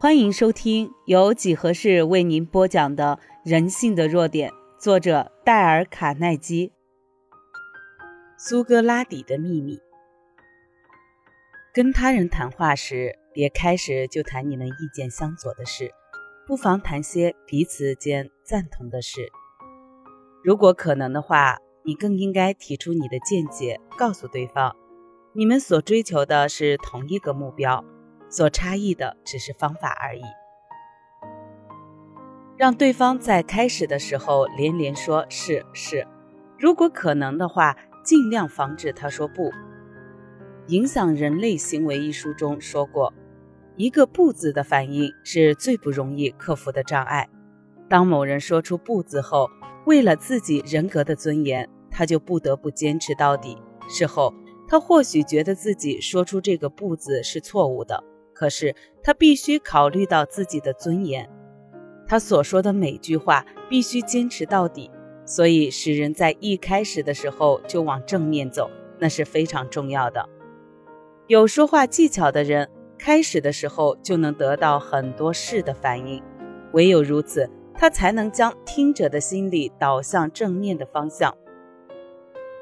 欢迎收听由几何式为您播讲的《人性的弱点》，作者戴尔·卡耐基。苏格拉底的秘密。跟他人谈话时，别开始就谈你们意见相左的事，不妨谈些彼此间赞同的事。如果可能的话，你更应该提出你的见解，告诉对方，你们所追求的是同一个目标。所差异的只是方法而已。让对方在开始的时候连连说是是，如果可能的话，尽量防止他说不。《影响人类行为》一书中说过，一个不字的反应是最不容易克服的障碍。当某人说出不字后，为了自己人格的尊严，他就不得不坚持到底。事后，他或许觉得自己说出这个不字是错误的。可是他必须考虑到自己的尊严，他所说的每句话必须坚持到底。所以，使人在一开始的时候就往正面走，那是非常重要的。有说话技巧的人，开始的时候就能得到很多事的反应。唯有如此，他才能将听者的心理导向正面的方向。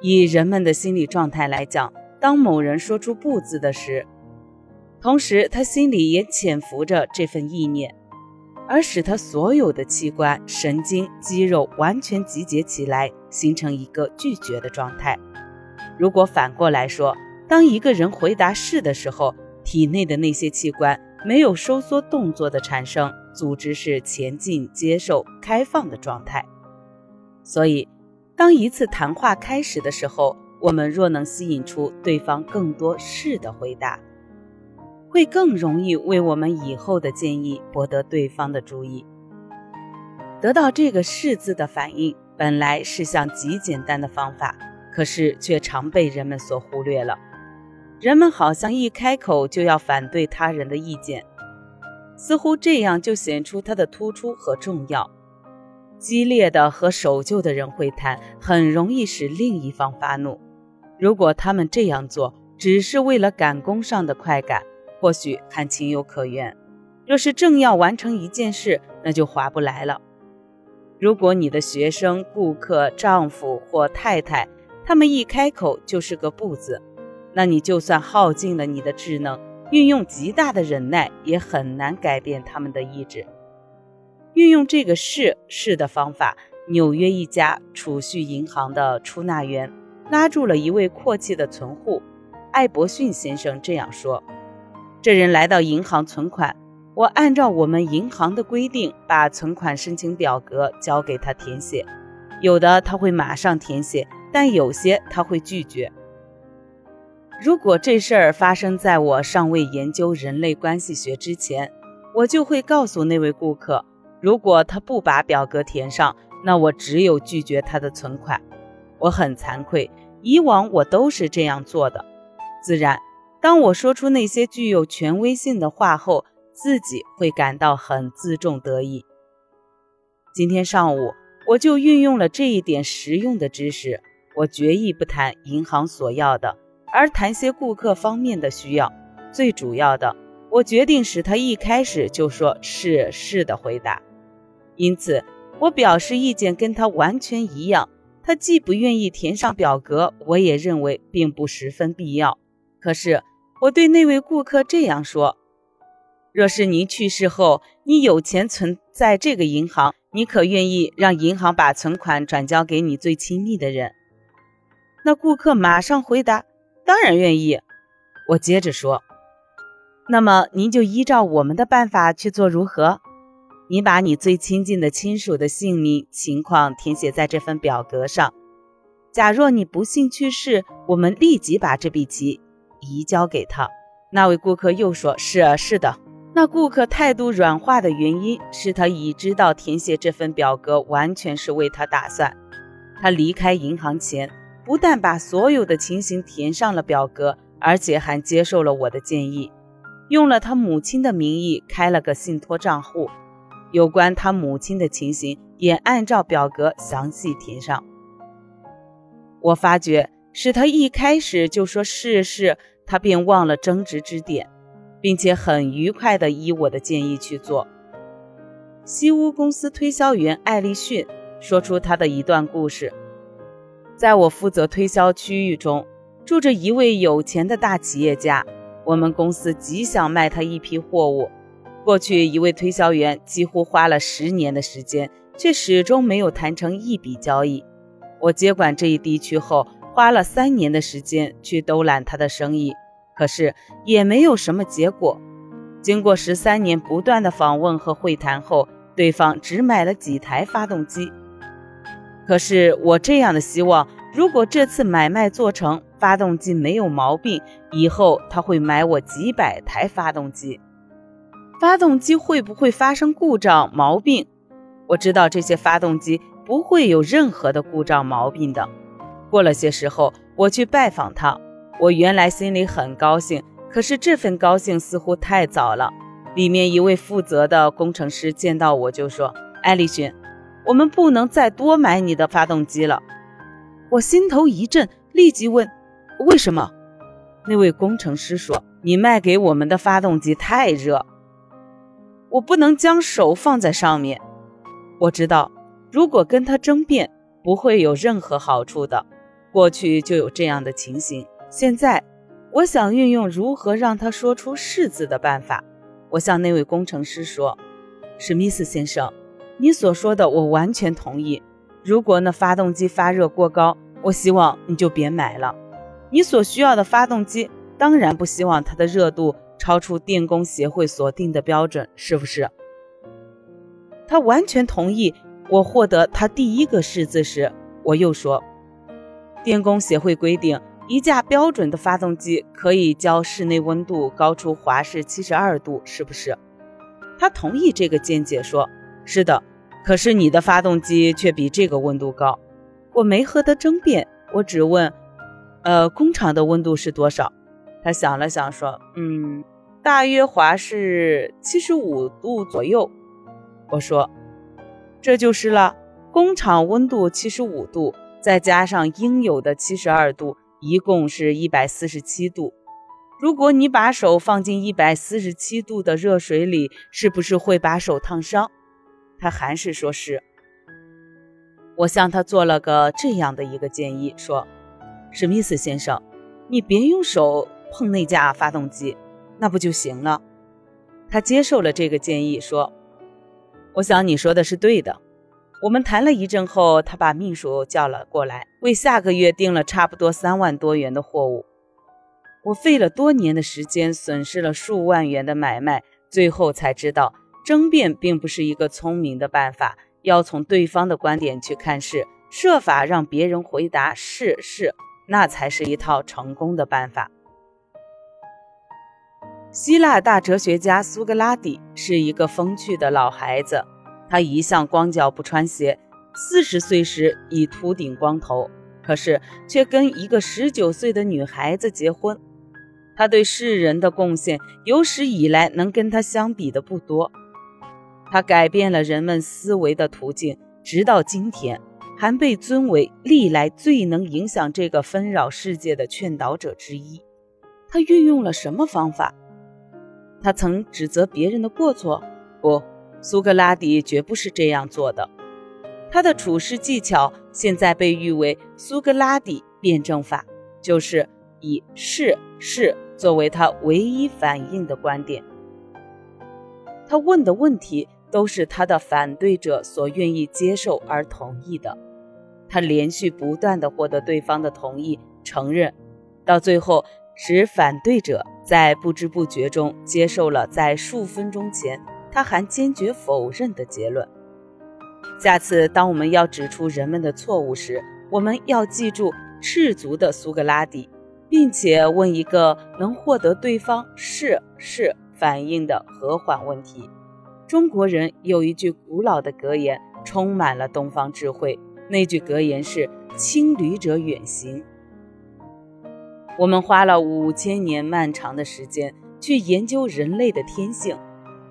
以人们的心理状态来讲，当某人说出“不”字的时，同时，他心里也潜伏着这份意念，而使他所有的器官、神经、肌肉完全集结起来，形成一个拒绝的状态。如果反过来说，当一个人回答是的时候，体内的那些器官没有收缩动作的产生，组织是前进、接受、开放的状态。所以，当一次谈话开始的时候，我们若能吸引出对方更多是的回答。会更容易为我们以后的建议博得对方的注意。得到这个“是”字的反应，本来是项极简单的方法，可是却常被人们所忽略了。人们好像一开口就要反对他人的意见，似乎这样就显出它的突出和重要。激烈的和守旧的人会谈，很容易使另一方发怒。如果他们这样做，只是为了赶工上的快感。或许还情有可原，若是正要完成一件事，那就划不来了。如果你的学生、顾客、丈夫或太太，他们一开口就是个不字，那你就算耗尽了你的智能，运用极大的忍耐，也很难改变他们的意志。运用这个是是的方法，纽约一家储蓄银行的出纳员拉住了一位阔气的存户，艾伯逊先生这样说。这人来到银行存款，我按照我们银行的规定，把存款申请表格交给他填写。有的他会马上填写，但有些他会拒绝。如果这事儿发生在我尚未研究人类关系学之前，我就会告诉那位顾客，如果他不把表格填上，那我只有拒绝他的存款。我很惭愧，以往我都是这样做的，自然。当我说出那些具有权威性的话后，自己会感到很自重得意。今天上午，我就运用了这一点实用的知识。我决意不谈银行所要的，而谈些顾客方面的需要。最主要的，我决定使他一开始就说是是的回答。因此，我表示意见跟他完全一样。他既不愿意填上表格，我也认为并不十分必要。可是。我对那位顾客这样说：“若是您去世后，你有钱存在这个银行，你可愿意让银行把存款转交给你最亲密的人？”那顾客马上回答：“当然愿意。”我接着说：“那么您就依照我们的办法去做如何？你把你最亲近的亲属的姓名、情况填写在这份表格上。假若你不幸去世，我们立即把这笔钱。”移交给他，那位顾客又说：“是啊，是的。”那顾客态度软化的原因是他已知道填写这份表格完全是为他打算。他离开银行前，不但把所有的情形填上了表格，而且还接受了我的建议，用了他母亲的名义开了个信托账户，有关他母亲的情形也按照表格详细填上。我发觉。是他一开始就说是是，他便忘了争执之点，并且很愉快地依我的建议去做。西屋公司推销员艾利逊说出他的一段故事：在我负责推销区域中，住着一位有钱的大企业家。我们公司极想卖他一批货物。过去，一位推销员几乎花了十年的时间，却始终没有谈成一笔交易。我接管这一地区后，花了三年的时间去兜揽他的生意，可是也没有什么结果。经过十三年不断的访问和会谈后，对方只买了几台发动机。可是我这样的希望，如果这次买卖做成，发动机没有毛病，以后他会买我几百台发动机。发动机会不会发生故障毛病？我知道这些发动机不会有任何的故障毛病的。过了些时候，我去拜访他，我原来心里很高兴，可是这份高兴似乎太早了。里面一位负责的工程师见到我就说：“艾丽逊，我们不能再多买你的发动机了。”我心头一震，立即问。为什么？那位工程师说：“你卖给我们的发动机太热，我不能将手放在上面。”我知道，如果跟他争辩，不会有任何好处的。过去就有这样的情形。现在，我想运用如何让他说出“是”字的办法。我向那位工程师说：“史密斯先生，你所说的我完全同意。如果那发动机发热过高，我希望你就别买了。”你所需要的发动机，当然不希望它的热度超出电工协会所定的标准，是不是？他完全同意。我获得他第一个式字时，我又说：“电工协会规定，一架标准的发动机可以较室内温度高出华氏七十二度，是不是？”他同意这个见解，说：“是的。”可是你的发动机却比这个温度高。我没和他争辩，我只问。呃，工厂的温度是多少？他想了想说：“嗯，大约华氏七十五度左右。”我说：“这就是了。工厂温度七十五度，再加上应有的七十二度，一共是一百四十七度。如果你把手放进一百四十七度的热水里，是不是会把手烫伤？”他还是说是。我向他做了个这样的一个建议，说。史密斯先生，你别用手碰那架发动机，那不就行了？他接受了这个建议，说：“我想你说的是对的。”我们谈了一阵后，他把秘书叫了过来，为下个月订了差不多三万多元的货物。我费了多年的时间，损失了数万元的买卖，最后才知道，争辩并不是一个聪明的办法，要从对方的观点去看事，设法让别人回答是是。那才是一套成功的办法。希腊大哲学家苏格拉底是一个风趣的老孩子，他一向光脚不穿鞋，四十岁时已秃顶光头，可是却跟一个十九岁的女孩子结婚。他对世人的贡献有史以来能跟他相比的不多，他改变了人们思维的途径，直到今天。还被尊为历来最能影响这个纷扰世界的劝导者之一。他运用了什么方法？他曾指责别人的过错？不，苏格拉底绝不是这样做的。他的处事技巧现在被誉为苏格拉底辩证法，就是以是是作为他唯一反应的观点。他问的问题都是他的反对者所愿意接受而同意的。他连续不断地获得对方的同意、承认，到最后使反对者在不知不觉中接受了在数分钟前他还坚决否认的结论。下次当我们要指出人们的错误时，我们要记住赤足的苏格拉底，并且问一个能获得对方是是反应的和缓问题。中国人有一句古老的格言，充满了东方智慧。那句格言是“轻旅者远行”。我们花了五千年漫长的时间去研究人类的天性。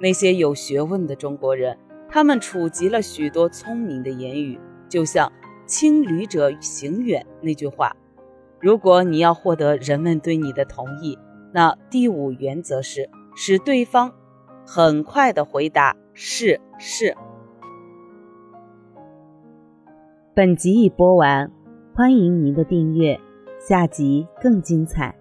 那些有学问的中国人，他们储集了许多聪明的言语，就像“轻旅者行远”那句话。如果你要获得人们对你的同意，那第五原则是使对方很快的回答是是。本集已播完，欢迎您的订阅，下集更精彩。